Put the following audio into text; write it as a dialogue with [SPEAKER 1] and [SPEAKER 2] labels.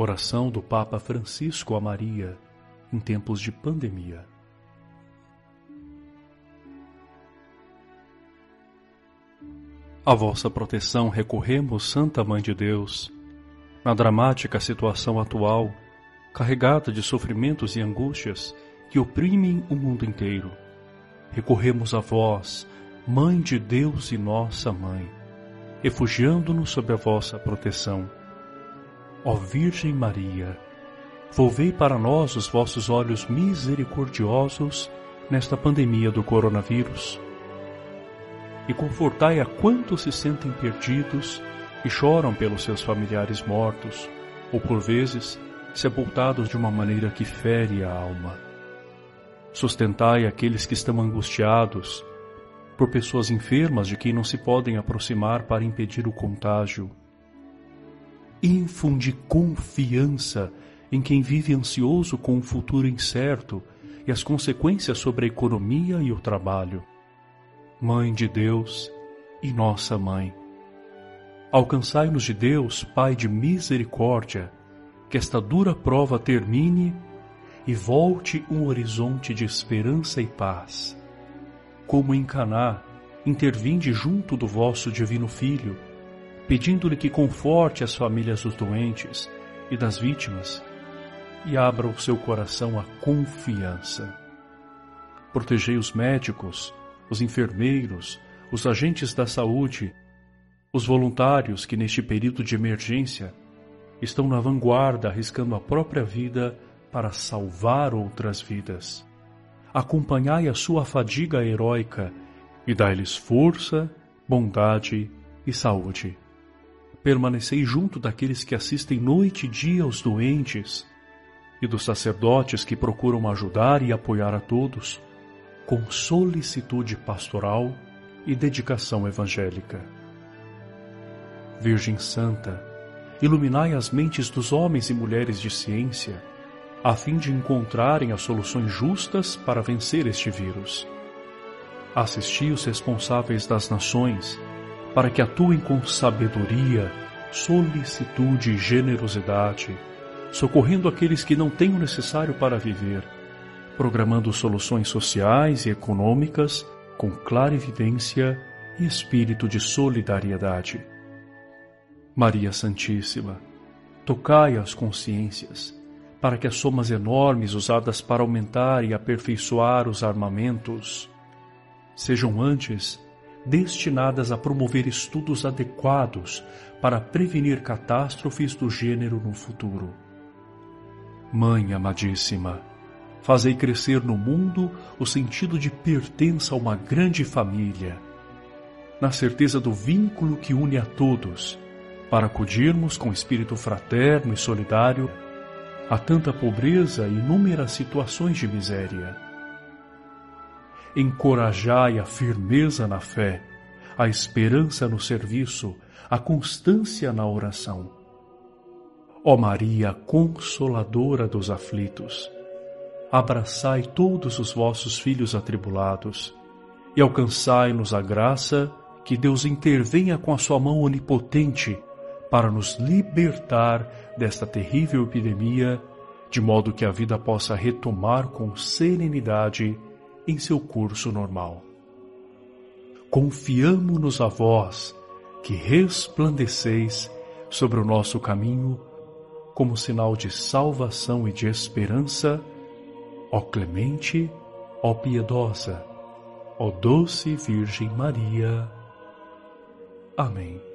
[SPEAKER 1] Oração do Papa Francisco a Maria em tempos de pandemia. A vossa proteção recorremos, Santa Mãe de Deus. Na dramática situação atual, carregada de sofrimentos e angústias que oprimem o mundo inteiro, recorremos a vós, Mãe de Deus e nossa Mãe, refugiando-nos sob a vossa proteção. Ó Virgem Maria, volvei para nós os vossos olhos misericordiosos nesta pandemia do coronavírus e confortai a quantos se sentem perdidos e choram pelos seus familiares mortos, ou por vezes sepultados de uma maneira que fere a alma. Sustentai aqueles que estão angustiados por pessoas enfermas de quem não se podem aproximar para impedir o contágio. Infunde confiança em quem vive ansioso com o futuro incerto e as consequências sobre a economia e o trabalho. Mãe de Deus e nossa Mãe. Alcançai-nos de Deus, Pai de misericórdia, que esta dura prova termine e volte um horizonte de esperança e paz. Como em Caná, intervinde junto do vosso divino Filho, pedindo-lhe que conforte as famílias dos doentes e das vítimas e abra o seu coração à confiança. Protegei os médicos, os enfermeiros, os agentes da saúde, os voluntários que neste período de emergência estão na vanguarda arriscando a própria vida para salvar outras vidas. Acompanhai a sua fadiga heróica e dai-lhes força, bondade e saúde. Permanecei junto daqueles que assistem noite e dia aos doentes e dos sacerdotes que procuram ajudar e apoiar a todos com solicitude pastoral e dedicação evangélica. Virgem Santa, iluminai as mentes dos homens e mulheres de ciência, a fim de encontrarem as soluções justas para vencer este vírus. Assisti os responsáveis das nações, para que atuem com sabedoria, solicitude e generosidade, socorrendo aqueles que não têm o necessário para viver programando soluções sociais e econômicas com clara evidência e espírito de solidariedade. Maria Santíssima, tocai as consciências, para que as somas enormes usadas para aumentar e aperfeiçoar os armamentos sejam antes destinadas a promover estudos adequados para prevenir catástrofes do gênero no futuro. Mãe amadíssima, Fazei crescer no mundo o sentido de pertença a uma grande família, na certeza do vínculo que une a todos, para acudirmos com espírito fraterno e solidário a tanta pobreza e inúmeras situações de miséria. Encorajai a firmeza na fé, a esperança no serviço, a constância na oração. Ó Maria Consoladora dos aflitos, abraçai todos os vossos filhos atribulados e alcançai-nos a graça que Deus intervenha com a sua mão onipotente para nos libertar desta terrível epidemia, de modo que a vida possa retomar com serenidade em seu curso normal. Confiamo-nos a vós, que resplandeceis sobre o nosso caminho como sinal de salvação e de esperança ó clemente, ó piedosa, ó doce Virgem Maria. Amém.